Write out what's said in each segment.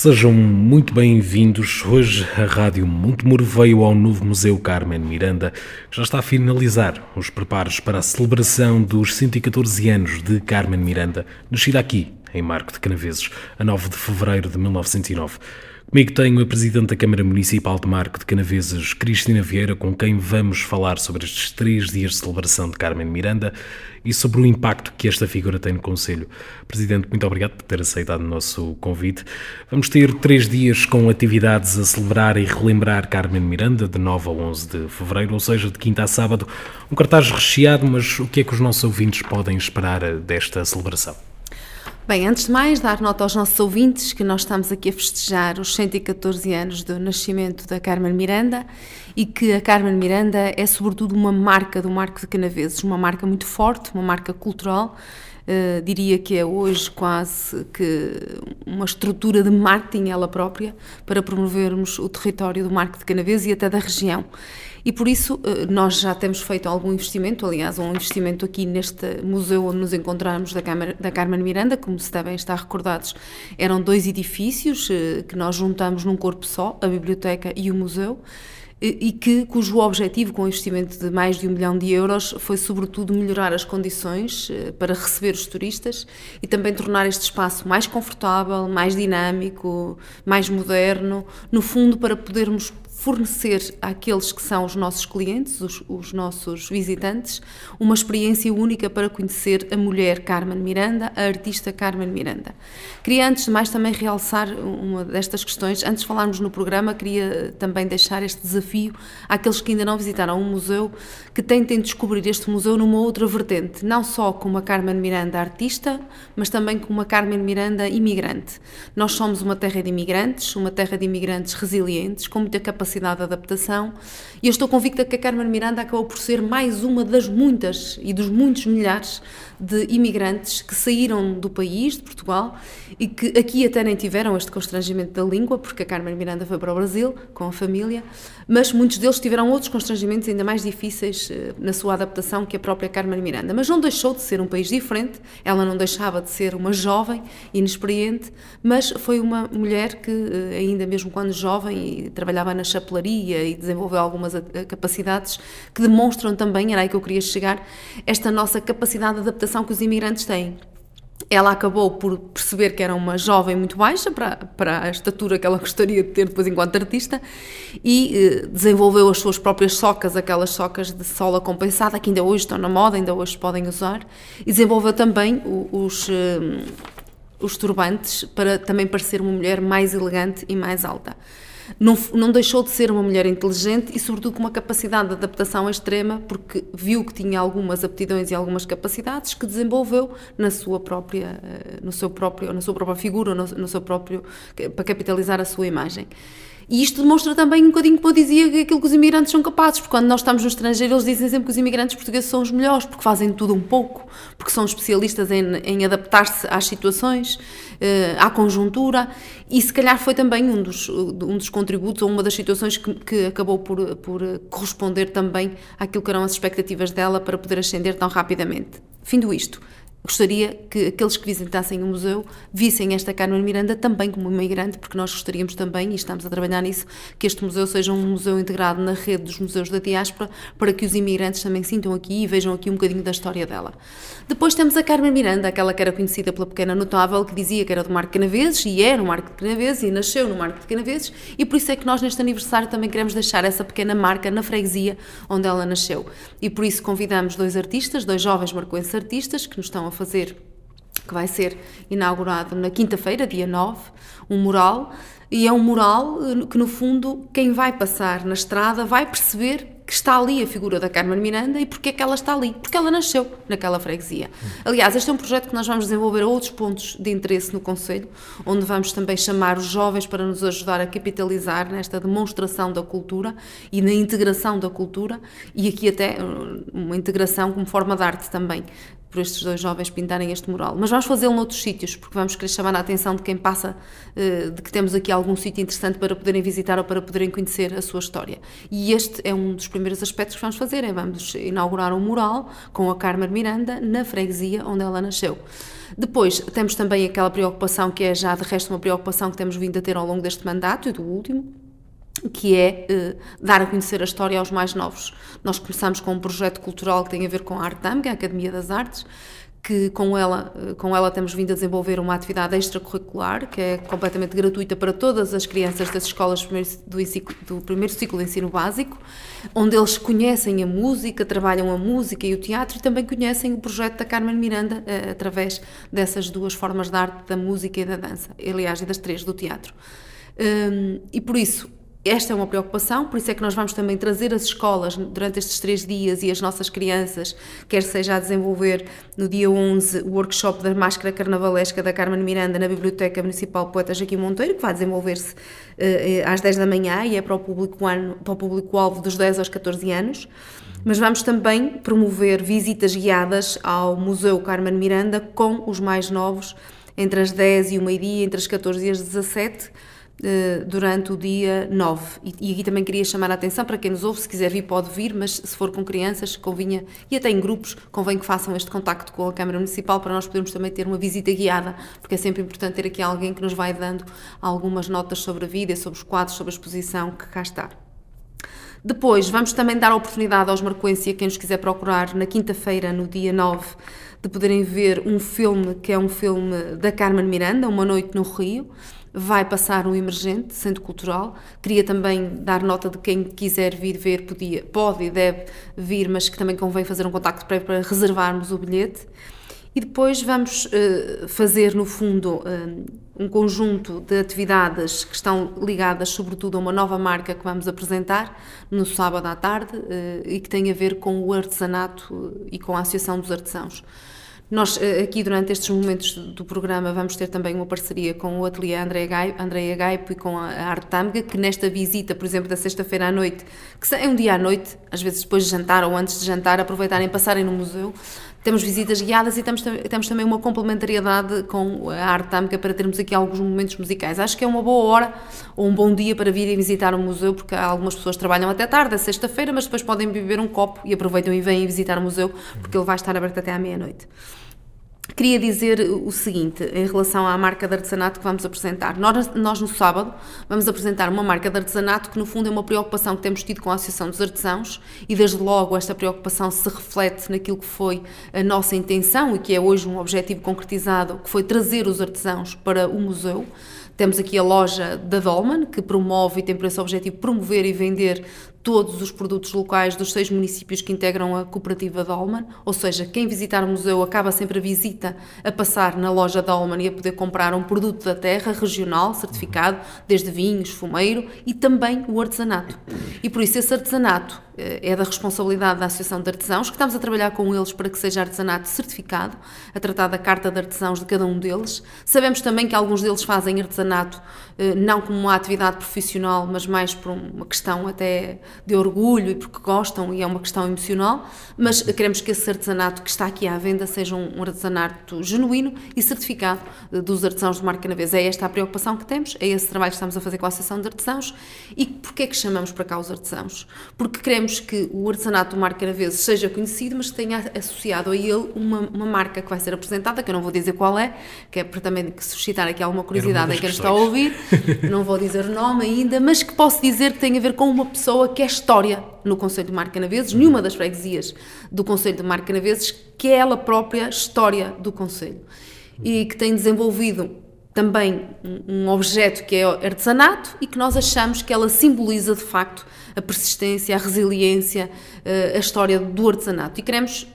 Sejam muito bem-vindos. Hoje a Rádio Montemuro veio ao novo Museu Carmen Miranda, que já está a finalizar os preparos para a celebração dos 114 anos de Carmen Miranda, nascida aqui, em Marco de Canaveses, a 9 de fevereiro de 1909. Comigo tenho a Presidente da Câmara Municipal de Marco de Canaveses, Cristina Vieira, com quem vamos falar sobre estes três dias de celebração de Carmen Miranda e sobre o impacto que esta figura tem no Conselho. Presidente, muito obrigado por ter aceitado o nosso convite. Vamos ter três dias com atividades a celebrar e relembrar Carmen Miranda, de 9 a 11 de fevereiro, ou seja, de quinta a sábado. Um cartaz recheado, mas o que é que os nossos ouvintes podem esperar desta celebração? Bem, antes de mais, dar nota aos nossos ouvintes que nós estamos aqui a festejar os 114 anos do nascimento da Carmen Miranda e que a Carmen Miranda é, sobretudo, uma marca do Marco de Canaveses, uma marca muito forte, uma marca cultural. Uh, diria que é hoje quase que uma estrutura de marketing ela própria para promovermos o território do Marco de Canaveses e até da região. E por isso eh, nós já temos feito algum investimento, aliás, um investimento aqui neste museu onde nos encontramos da, Câmara, da Carmen Miranda, como se devem estar recordados, eram dois edifícios eh, que nós juntamos num corpo só, a biblioteca e o museu e que, cujo objetivo com o investimento de mais de um milhão de euros foi sobretudo melhorar as condições eh, para receber os turistas e também tornar este espaço mais confortável, mais dinâmico, mais moderno, no fundo para podermos fornecer àqueles que são os nossos clientes, os, os, nossos visitantes, uma experiência única para conhecer a mulher Carmen Miranda, a artista Carmen Miranda. Queria, antes de mais, também realçar uma destas questões. Antes de falarmos no programa, queria também deixar este desafio àqueles que ainda não visitaram o museu, que tentem descobrir este museu numa outra vertente, não só como a Carmen Miranda artista, mas também como a Carmen Miranda imigrante. Nós somos uma terra de imigrantes, uma terra de imigrantes resilientes, com muita capacidade capacidade de adaptação e eu estou convicta que a Carmen Miranda acabou por ser mais uma das muitas e dos muitos milhares de imigrantes que saíram do país, de Portugal, e que aqui até nem tiveram este constrangimento da língua, porque a Carmen Miranda foi para o Brasil com a família, mas muitos deles tiveram outros constrangimentos ainda mais difíceis eh, na sua adaptação que a própria Carmen Miranda. Mas não deixou de ser um país diferente, ela não deixava de ser uma jovem, inexperiente, mas foi uma mulher que, eh, ainda mesmo quando jovem, trabalhava na chapelaria e desenvolveu algumas eh, capacidades que demonstram também, era aí que eu queria chegar, esta nossa capacidade de adaptação que os imigrantes têm. Ela acabou por perceber que era uma jovem muito baixa para, para a estatura que ela gostaria de ter depois enquanto artista e eh, desenvolveu as suas próprias socas, aquelas socas de sola compensada que ainda hoje estão na moda, ainda hoje podem usar, e desenvolveu também os, eh, os turbantes para também parecer uma mulher mais elegante e mais alta não, não deixou de ser uma mulher inteligente e, sobretudo, com uma capacidade de adaptação extrema, porque viu que tinha algumas aptidões e algumas capacidades que desenvolveu na sua própria, eh, no seu próprio, na sua própria figura, no, no seu próprio, para capitalizar a sua imagem. E isto demonstra também um bocadinho, como eu dizia, aquilo que os imigrantes são capazes, porque quando nós estamos no estrangeiro, eles dizem sempre que os imigrantes portugueses são os melhores, porque fazem tudo um pouco, porque são especialistas em, em adaptar-se às situações, eh, à conjuntura, e se calhar foi também um dos, um dos contributos, ou uma das situações que, que acabou por, por corresponder também àquilo que eram as expectativas dela para poder ascender tão rapidamente. Findo isto, Gostaria que aqueles que visitassem o museu vissem esta Carmen Miranda também como imigrante, porque nós gostaríamos também, e estamos a trabalhar nisso, que este museu seja um museu integrado na rede dos museus da diáspora, para que os imigrantes também sintam aqui e vejam aqui um bocadinho da história dela. Depois temos a Carmen Miranda, aquela que era conhecida pela pequena notável, que dizia que era do Marco Canaveses, e é no Marco de Canaveses, e nasceu no Marco de Canaveses, e por isso é que nós neste aniversário também queremos deixar essa pequena marca na freguesia onde ela nasceu. E por isso convidamos dois artistas, dois jovens marcoenses artistas, que nos estão a fazer, que vai ser inaugurado na quinta-feira, dia 9, um mural, e é um mural eh, que, no fundo, quem vai passar na estrada vai perceber que está ali a figura da Carmen Miranda e porque é que ela está ali? Porque ela nasceu naquela freguesia. Aliás, este é um projeto que nós vamos desenvolver a outros pontos de interesse no Conselho, onde vamos também chamar os jovens para nos ajudar a capitalizar nesta demonstração da cultura e na integração da cultura e aqui até uh, uma integração como forma de arte também por estes dois jovens pintarem este mural. Mas vamos fazê-lo noutros sítios, porque vamos querer chamar a atenção de quem passa, eh, de que temos aqui algum sítio interessante para poderem visitar ou para poderem conhecer a sua história. E este é um dos primeiros aspectos que vamos fazer, é vamos inaugurar um mural com a Carmen Miranda na freguesia onde ela nasceu. Depois, temos também aquela preocupação que é já de resto uma preocupação que temos vindo a ter ao longo deste mandato e do último, que é eh, dar a conhecer a história aos mais novos. Nós começamos com um projeto cultural que tem a ver com a Artam, que é a Academia das Artes, que com ela, eh, com ela temos vindo a desenvolver uma atividade extracurricular, que é completamente gratuita para todas as crianças das escolas do, do primeiro ciclo de ensino básico, onde eles conhecem a música, trabalham a música e o teatro e também conhecem o projeto da Carmen Miranda eh, através dessas duas formas de arte, da música e da dança, aliás, e das três do teatro. Um, e por isso, esta é uma preocupação, por isso é que nós vamos também trazer as escolas durante estes três dias e as nossas crianças, quer seja a desenvolver no dia 11 o workshop da máscara carnavalesca da Carmen Miranda na Biblioteca Municipal Poeta Joaquim Monteiro, que vai desenvolver-se uh, às 10 da manhã e é para o público-alvo público dos 10 aos 14 anos. Mas vamos também promover visitas guiadas ao Museu Carmen Miranda com os mais novos, entre as 10 e o meio-dia, entre as 14 e as 17 eh, durante o dia 9. E, aqui também queria chamar a atenção para quem nos ouve, se quiser vir, pode vir, mas se for com crianças, convinha, e até em grupos, convém que façam este contacto com a Câmara Municipal para nós podermos também ter uma visita guiada, porque é sempre importante ter aqui alguém que nos vai dando algumas notas sobre a vida, sobre os quadros, sobre a exposição que cá está. Depois, vamos também dar a oportunidade aos Marcoense, quem nos quiser procurar, na quinta-feira, no dia 9, de poderem ver um filme que é um filme da Carmen Miranda, Uma Noite no Rio vai passar um emergente, centro cultural. Queria também dar nota de quem quiser vir ver, podia, pode e deve vir, mas que também convém fazer um contacto prévio para reservarmos o bilhete. E depois vamos uh, fazer, no fundo, uh, um conjunto de atividades que estão ligadas, sobretudo, a uma nova marca que vamos apresentar no sábado à tarde uh, e que tem a ver com o artesanato e com a Associação dos Artesãos. Nós, eh, aqui, durante estes momentos do programa, vamos ter também uma parceria com o ateliê Andréia Gaipo e com a Arte que nesta visita, por exemplo, da sexta-feira à noite, que é um dia à noite, às vezes depois de jantar ou antes de jantar, aproveitarem passarem no museu, temos visitas guiadas e temos, temos também uma complementariedade com a arte para termos aqui alguns momentos musicais. Acho que é uma boa hora ou um bom dia para virem visitar o museu, porque algumas pessoas trabalham até tarde, é sexta-feira, mas depois podem beber um copo e aproveitam e vêm visitar o museu, porque ele vai estar aberto até à meia-noite. Queria dizer o seguinte em relação à marca de artesanato que vamos apresentar. Nós, nós, no sábado, vamos apresentar uma marca de artesanato que, no fundo, é uma preocupação que temos tido com a Associação dos Artesãos e, desde logo, esta preocupação se reflete naquilo que foi a nossa intenção e que é hoje um objetivo concretizado, que foi trazer os artesãos para o museu. Temos aqui a loja da Dolman, que promove e tem por esse objetivo promover e vender todos os produtos locais dos seis municípios que integram a cooperativa Dolman, ou seja, quem visitar o museu acaba sempre a visita a passar na loja Dolman e a poder comprar um produto da terra regional, certificado, desde vinhos, fumeiro e também o artesanato. E por isso esse artesanato eh, é da responsabilidade da Associação de Artesãos, que estamos a trabalhar com eles para que seja artesanato certificado, a tratar da carta de artesãos de cada um deles. Sabemos também que alguns deles fazem artesanato não como uma atividade profissional, mas mais por uma questão até de orgulho e porque gostam e é uma questão emocional, mas queremos que esse artesanato que está aqui à venda seja um artesanato genuíno e certificado eh, dos artesãos de marca Canavês. É esta a preocupação que temos, é esse trabalho que estamos a fazer com a Associação de Artesãos e porquê é que chamamos para cá os artesãos? Porque queremos que o artesanato do marca Canavês seja conhecido, mas que tenha associado a ele uma, uma marca que vai ser apresentada, que eu não vou dizer qual é, que é para também suscitar aqui alguma curiosidade em quem está a ouvir, não vou dizer o nome ainda, mas que posso dizer que tem a ver com uma pessoa que é história no Conselho de Marcanaveses, nenhuma das freguesias do Conselho de Marcanaveses, que é ela própria história do Conselho. E que tem desenvolvido também um objeto que é artesanato e que nós achamos que ela simboliza de facto a persistência, a resiliência, eh, a história do artesanato. E queremos,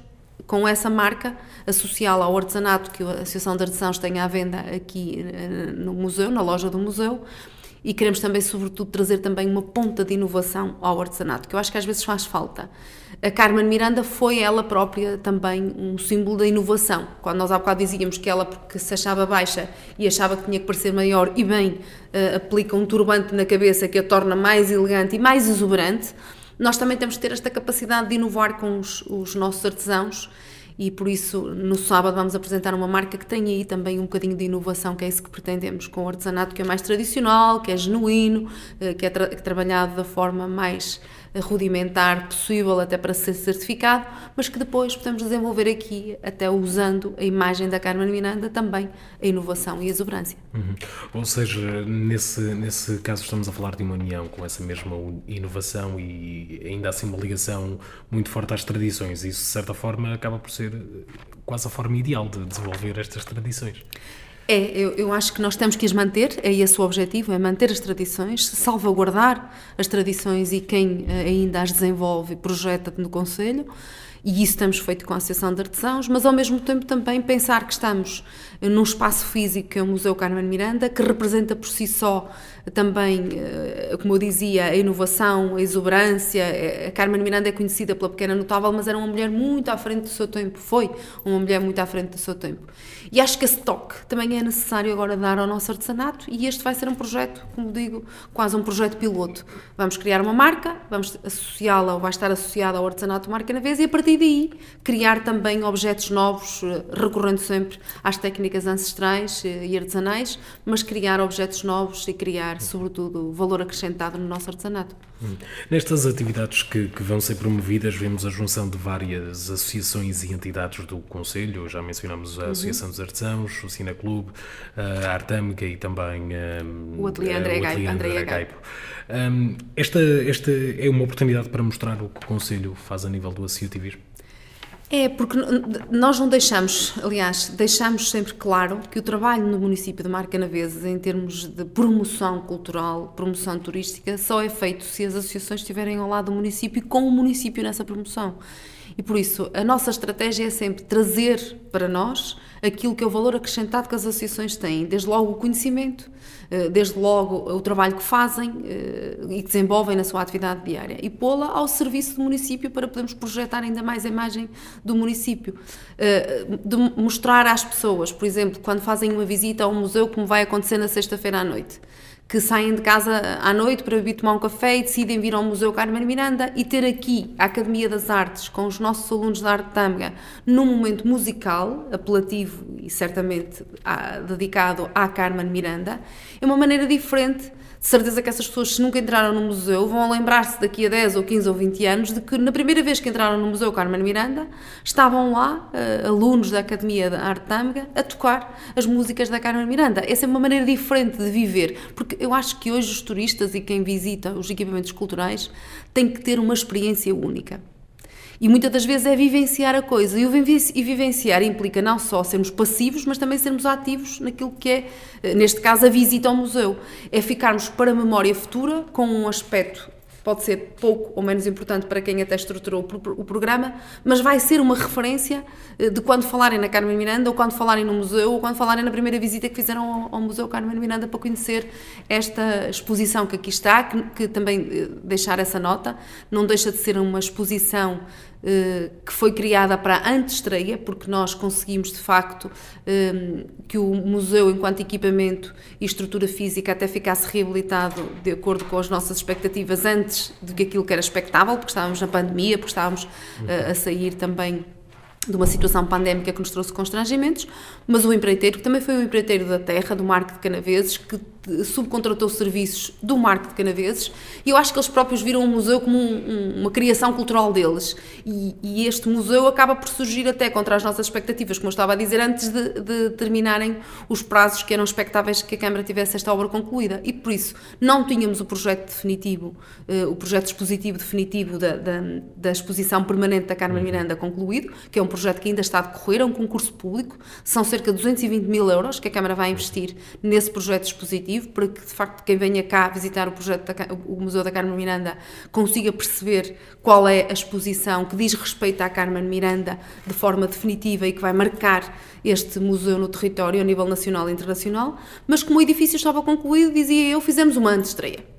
com essa marca, associá-la ao artesanato que a Associação de Artesãos tem à venda aqui eh, no museu, na loja do museu, e queremos também, sobretudo, trazer também uma ponta de inovação ao artesanato, que eu acho que às vezes faz falta. A Carmen Miranda foi ela própria também um símbolo da inovação. Quando nós há bocado dizíamos que ela, porque se achava baixa e achava que tinha que parecer maior, e bem, uh, aplica um turbante na cabeça que a torna mais elegante e mais exuberante, nós também temos que ter esta capacidade de inovar com os, os nossos artesãos e por isso no sábado vamos apresentar uma marca que tem aí também um bocadinho de inovação, que é isso que pretendemos com o artesanato que é mais tradicional, que é genuíno, eh, que é, tra trabalhado da forma mais rudimentar possível até para ser certificado, mas que depois podemos desenvolver aqui, até usando a imagem da Carmen Miranda, também a inovação e a exuberância. Uhum. Ou seja, nesse, nesse caso estamos a falar de uma união com essa mesma inovação e ainda assim uma ligação muito forte às tradições. Isso, de certa forma, acaba por ser quase a forma ideal de desenvolver estas tradições. É, eu, eu, acho que nós temos que as manter, é esse o objetivo, é manter as tradições, salvaguardar as tradições e quem eh, ainda as desenvolve projeta no Conselho, e isso temos feito com a Associação de Artesãos, mas ao mesmo tempo também pensar que estamos num espaço físico que é o Museu Carmen Miranda, que representa por si só também, eh, como eu dizia, a inovação, a exuberância. A Carmen Miranda é conhecida pela pequena notável, mas era uma mulher muito à frente do seu tempo, foi uma mulher muito à frente do seu tempo. E acho que esse toque também é necessário agora dar ao nosso artesanato e este vai ser um projeto, como digo, quase um projeto piloto. Vamos criar uma marca, vamos associá-la ou vai estar associada ao artesanato marca na vez e a partir daí criar também objetos novos, eh, recorrendo sempre às técnicas ancestrais eh, e artesanais, mas criar objetos novos e criar sobretudo, valor acrescentado no nosso artesanato. Nestas atividades que, que, vão ser promovidas, vemos a junção de várias associações e entidades do Conselho, já mencionamos a Associação uhum. dos Artesãos, o Cineclube, a Artâmica e também um, o Ateliê André, Gaipo. André Gaipo. Um, esta, esta é uma oportunidade para mostrar o que o Conselho faz a nível do associativismo? É, porque nós não deixamos, aliás, deixamos sempre claro que o trabalho no município de Marcanaveses, em termos de promoção cultural, promoção turística, só é feito se as associações estiverem ao lado do município e com o município nessa promoção. E por isso, a nossa estratégia é sempre trazer para nós aquilo que é o valor acrescentado que as associações têm, desde logo o conhecimento, eh, desde logo o trabalho que fazem eh, e desenvolvem na sua atividade diária, e pô-la ao serviço do município para podermos projetar ainda mais a imagem do município. Eh, de mostrar às pessoas, por exemplo, quando fazem uma visita a um museu, como vai acontecer na sexta-feira à noite que saem de casa à noite para vir tomar um café e decidem vir ao Museu Carmen Miranda e ter aqui a Academia das Artes com os nossos alunos da Arte Tâmega num momento musical, apelativo e certamente ah, dedicado à Carmen Miranda, é uma maneira diferente de certeza que essas pessoas, se nunca entraram no museu, vão lembrar-se daqui a 10 ou 15 ou 20 anos de que na primeira vez que entraram no Museu Carmen Miranda, estavam lá uh, alunos da Academia da Arte Tâmega a tocar as músicas da Carmen Miranda. Essa é uma maneira diferente de viver, porque eu acho que hoje os turistas e quem visita os equipamentos culturais têm que ter uma experiência única. E muitas das vezes é vivenciar a coisa. E, o e vivenciar implica não só sermos passivos, mas também sermos ativos naquilo que é, eh, neste caso, a visita ao museu. É ficarmos para a memória futura com um aspecto pode ser pouco ou menos importante para quem até estruturou o programa, mas vai ser uma referência eh, de quando falarem na Carmen Miranda, ou quando falarem no museu, ou quando falarem na primeira visita que fizeram ao, Museu Carmen Miranda para conhecer esta exposição que aqui está, que, que também eh, deixar essa nota, não deixa de ser uma exposição que foi criada para a antestreia, porque nós conseguimos de facto eh, que o museu, enquanto equipamento e estrutura física, até ficasse reabilitado de acordo com as nossas expectativas antes do que aquilo que era expectável, porque estávamos na pandemia, porque estávamos eh, a sair também de uma situação pandémica que nos trouxe constrangimentos, mas o empreiteiro, que também foi um empreiteiro da terra, do Marco de Canaveses, que subcontratou serviços do Marco de Canaveses e eu acho que eles próprios viram o museu como um, um, uma criação cultural deles e, e, este museu acaba por surgir até contra as nossas expectativas, como eu estava a dizer, antes de, de, terminarem os prazos que eram expectáveis que a Câmara tivesse esta obra concluída e por isso não tínhamos o projeto definitivo, uh, o projeto expositivo definitivo da, da, da, exposição permanente da Carmen uhum. Miranda concluído, que é um projeto que ainda está a decorrer, é um concurso público, são cerca de 220 mil euros que a Câmara vai investir nesse projeto expositivo para que de facto quem venha cá visitar o projeto da, o Museu da Carmen Miranda consiga perceber qual é a exposição que diz respeito à Carmen Miranda de forma definitiva e que vai marcar este museu no território a nível nacional e internacional, mas como o edifício estava concluído, dizia eu, fizemos uma antestreia.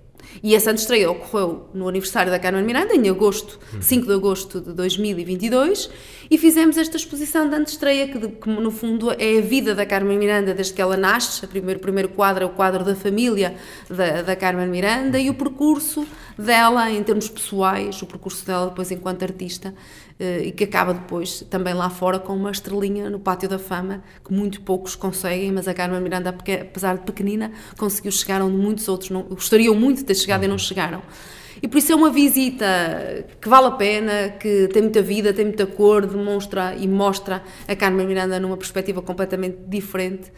E essa estreia ocorreu no aniversário da Carmen Miranda, em agosto, 5 de agosto de 2022, e fizemos esta exposição de antestreia, que, que no fundo é a vida da Carmen Miranda desde que ela nasce. O primeiro, primeiro quadro é o quadro da família da, da Carmen Miranda e o percurso dela em termos pessoais, o percurso dela depois enquanto artista, e que acaba depois também lá fora com uma estrelinha no Pátio da Fama, que muito poucos conseguem, mas a Carmen Miranda, apesar de pequenina, conseguiu chegar onde muitos outros não, gostariam muito de ter chegado e não chegaram. E por isso é uma visita que vale a pena, que tem muita vida, tem muita cor, demonstra e mostra a Carmen Miranda numa perspectiva completamente diferente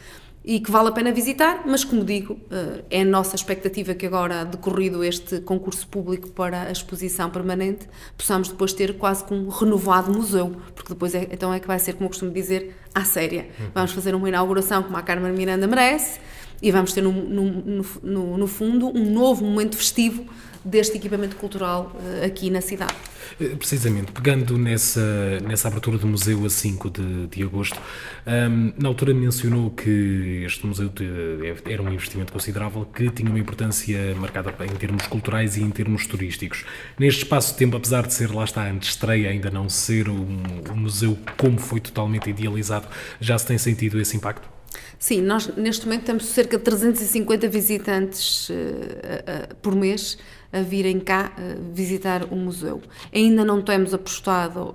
e que vale a pena visitar, mas como digo, eh, é a nossa expectativa que agora, decorrido este concurso público para a exposição permanente, possamos depois ter quase que um renovado museu, porque depois é, então é que vai ser, como eu costumo dizer, à séria. Uhum. Vamos fazer uma inauguração como a Carmen Miranda merece e vamos ter, no, no, no, no fundo, um novo momento festivo deste equipamento cultural uh, aqui na cidade. Eh, precisamente, pegando nessa, nessa abertura do museu a 5 de, de agosto, um, na altura mencionou que este museu de, era um investimento considerável que tinha uma importância marcada em termos culturais e em termos turísticos. Neste espaço de tempo, apesar de ser, lá está, antes estreia, ainda não ser um, um museu como foi totalmente idealizado, já se tem sentido esse impacto? Sim, nós neste momento temos cerca de 350 visitantes uh, uh, por mês a virem cá uh, visitar o museu. Ainda não temos apostado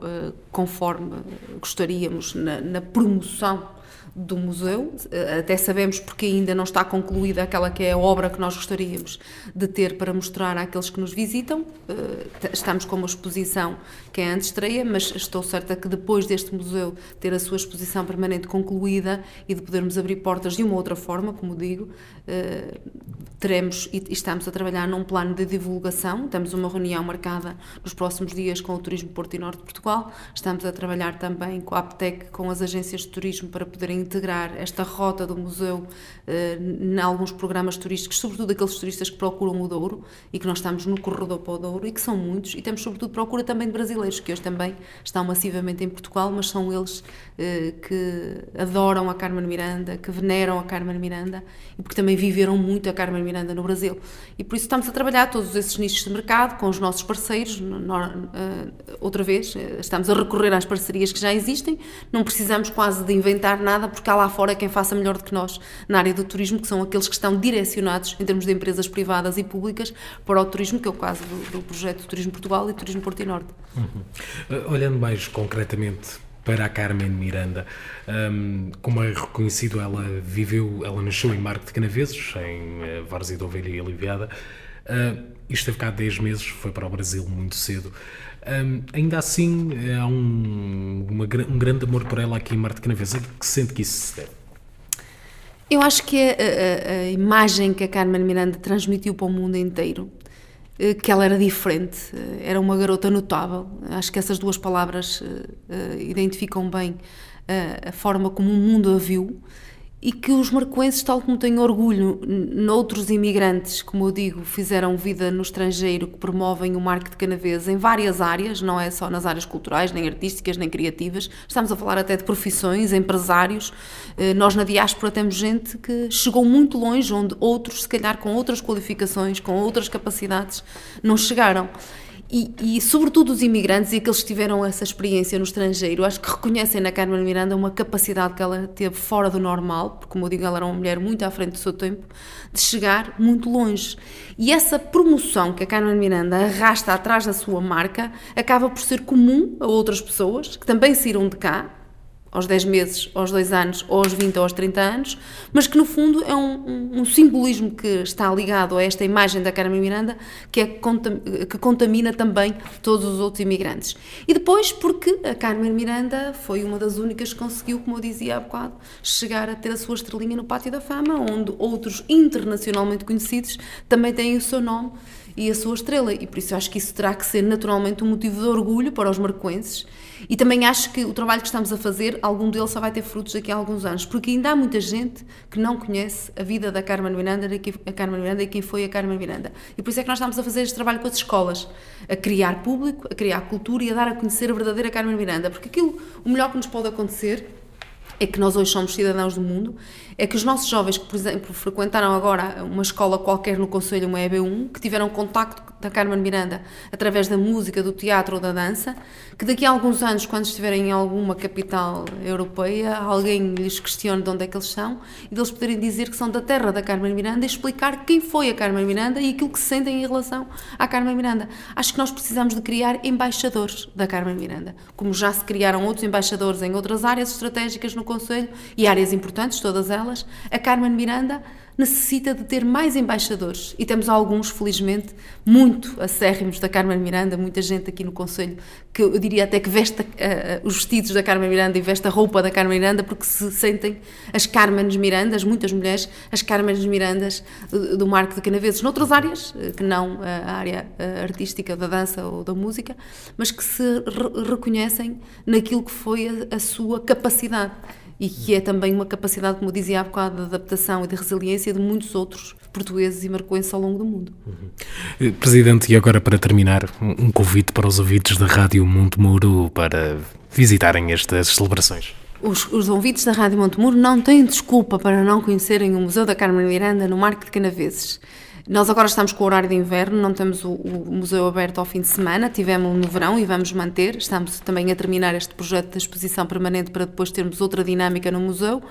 conforme gostaríamos na, na promoção do museu, eh, até sabemos porque ainda não está concluída aquela que é a obra que nós gostaríamos de ter para mostrar àqueles que nos visitam. Eh, estamos com uma exposição que é antes estreia, mas estou certa que depois deste museu ter a sua exposição permanente concluída e de podermos abrir portas de uma outra forma, como digo, eh, teremos e estamos a trabalhar num plano de divulgação. Temos uma reunião marcada nos próximos dias com o Turismo Porto e Norte de Portugal. Estamos a trabalhar também com a APTEC, com as agências de turismo para poderem integrar esta rota do museu eh, em alguns programas turísticos, sobretudo aqueles turistas que procuram o Douro e que nós estamos no corredor para o Douro e que são muitos, e temos sobretudo procura também de brasileiros, que hoje também estão massivamente em Portugal, mas são eles eh, que adoram a Carmen Miranda, que veneram a Carmen Miranda e porque também viveram muito a Carmen Miranda no Brasil. E por isso estamos a trabalhar todos esses nichos de mercado com os nossos parceiros, uh, outra vez, estamos a recorrer às parcerias que já existem, não precisamos quase de inventar nada porque há lá fora quem faça melhor do que nós na área do turismo, que são aqueles que estão direcionados, em termos de empresas privadas e públicas, para o turismo, que é o caso do, do projeto Turismo Portugal e Turismo Porto e Norte. Uhum. Uh, olhando mais concretamente para a Carmen Miranda. Um, como é reconhecido, ela viveu, ela nasceu em Marco de Canaveses, em uh, Várzea de Ovelha e Aliviada, uh, e esteve cá há 10 meses, foi para o Brasil muito cedo. Um, ainda assim, há um, uma, um grande amor por ela aqui em Marte Canaveses. que sente que isso se deve? Eu acho que a, a, a, imagem que a Carmen Miranda transmitiu para o mundo inteiro, eh, que ela era diferente, eh, era uma garota notável. Acho que essas duas palavras uh, identificam bem uh, a forma como o mundo a viu e que os marcoenses, tal como têm orgulho noutros imigrantes, como eu digo, fizeram vida no estrangeiro, que promovem o de Canavês em várias áreas, não é só nas áreas culturais, nem artísticas, nem criativas. Estamos a falar até de profissões, empresários. Eh, nós na diáspora temos gente que chegou muito longe, onde outros, se calhar com outras qualificações, com outras capacidades, não chegaram. E, e, sobretudo os imigrantes e aqueles que tiveram essa experiência no estrangeiro, acho que reconhecem na Carmen Miranda uma capacidade que ela teve fora do normal, porque, como eu digo, ela era uma mulher muito à frente do seu tempo, de chegar muito longe. E essa promoção que a Carmen Miranda arrasta atrás da sua marca acaba por ser comum a outras pessoas que também saíram de cá, aos 10 meses, aos 2 anos, ou aos 20 ou aos 30 anos, mas que no fundo é um, um, um simbolismo que está ligado a esta imagem da Carmen Miranda que, é, que contamina também todos os outros imigrantes. E depois porque a Carmen Miranda foi uma das únicas que conseguiu, como eu dizia há bocado, chegar a ter a sua estrelinha no Pátio da Fama, onde outros internacionalmente conhecidos também têm o seu nome e a sua estrela. E por isso acho que isso terá que ser naturalmente um motivo de orgulho para os marcoenses. E também acho que o trabalho que estamos a fazer, algum dele só vai ter frutos daqui a alguns anos, porque ainda há muita gente que não conhece a vida da Carmen Miranda, a Carmen Miranda e quem foi a Carmen Miranda. E por isso é que nós estamos a fazer este trabalho com as escolas, a criar público, a criar cultura e a dar a conhecer a verdadeira Carmen Miranda, porque aquilo, o melhor que nos pode acontecer é que nós hoje somos cidadãos do mundo, é que os nossos jovens que, por exemplo, frequentaram agora uma escola qualquer no Conselho, uma EB1, que tiveram contacto da Carmen Miranda através da música, do teatro ou da dança, que daqui a alguns anos, quando estiverem em alguma capital europeia, alguém lhes questione de onde é que eles são e deles poderem dizer que são da terra da Carmen Miranda e explicar quem foi a Carmen Miranda e aquilo que se sentem em relação à Carmen Miranda. Acho que nós precisamos de criar embaixadores da Carmen Miranda, como já se criaram outros embaixadores em outras áreas estratégicas no Conselho e áreas importantes, todas elas. A Carmen Miranda necessita de ter mais embaixadores e temos alguns, felizmente, muito acérrimos da Carmen Miranda, muita gente aqui no Conselho que eu diria até que veste uh, os vestidos da Carmen Miranda e veste a roupa da Carmen Miranda porque se sentem as Carmenes Mirandas, muitas mulheres, as Carmenes Mirandas do, do Marco de Canaveses, noutras áreas, eh, que não a área eh, artística da dança ou da música, mas que se re reconhecem naquilo que foi a, a sua capacidade e que é também uma capacidade, como dizia há bocado, de adaptação e de resiliência de muitos outros portugueses e marcoenses ao longo do mundo. Uhum. Presidente, e agora para terminar, um convite para os ouvintes da Rádio Montemuro para visitarem estas celebrações. Os, os ouvintes da Rádio Montemuro não têm desculpa para não conhecerem o Museu da Carmen Miranda no Marco de Canaveses. Nós agora estamos com o horário de inverno, não temos o, o, museu aberto ao fim de semana, tivemos no verão e vamos manter. Estamos também a terminar este projeto de exposição permanente para depois termos outra dinâmica no museu.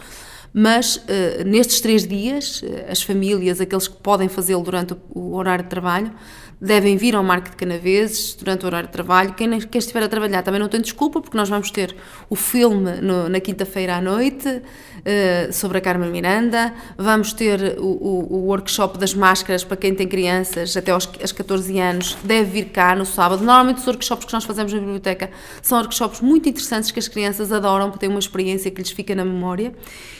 Mas uh, nestes três dias, uh, as famílias, aqueles que podem fazê-lo durante o, o horário de trabalho, devem vir ao Marco de Canaveses durante o horário de trabalho. Quem, quem estiver a trabalhar também não tem desculpa, porque nós vamos ter o filme no, na quinta-feira à noite uh, sobre a Carmen Miranda, vamos ter o, o, o, workshop das máscaras para quem tem crianças até aos, aos 14 anos, deve vir cá no sábado. Normalmente os workshops que nós fazemos na biblioteca são workshops muito interessantes que as crianças adoram, porque têm uma experiência que lhes fica na memória.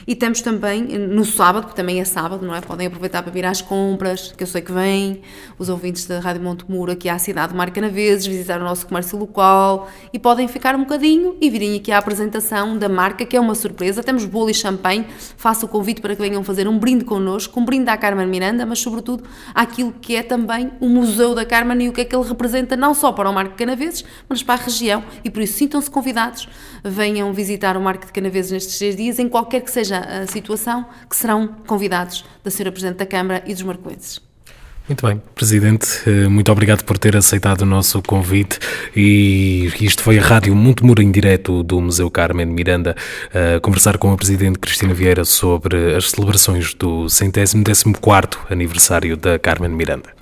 E temos também no sábado, porque também é sábado, não é? Podem aproveitar para vir às compras, que eu sei que vêm, os ouvintes da Rádio Montemuro aqui à cidade de Marcanaveses, visitar o nosso comércio local e podem ficar um bocadinho e virem aqui à apresentação da marca, que é uma surpresa. Temos bolo e champanhe. Faço o convite para que venham fazer um brinde connosco, um brinde à Carmen Miranda, mas sobretudo àquilo que é também o Museu da Carmen e o que é que ele representa não só para o Marco de Canaveses, mas para a região. E por isso sintam-se convidados, venham visitar o Marco de Canaveses nestes três dias, em qualquer que seja a situação, que serão convidados da Sra. Presidente da Câmara e dos marcoenses. Muito bem, Presidente, eh, muito obrigado por ter aceitado o nosso convite e isto foi a Rádio Montemuro em direto do Museu Carmen Miranda a conversar com a Presidente Cristina Vieira sobre as celebrações do centésimo décimo quarto aniversário da Carmen Miranda.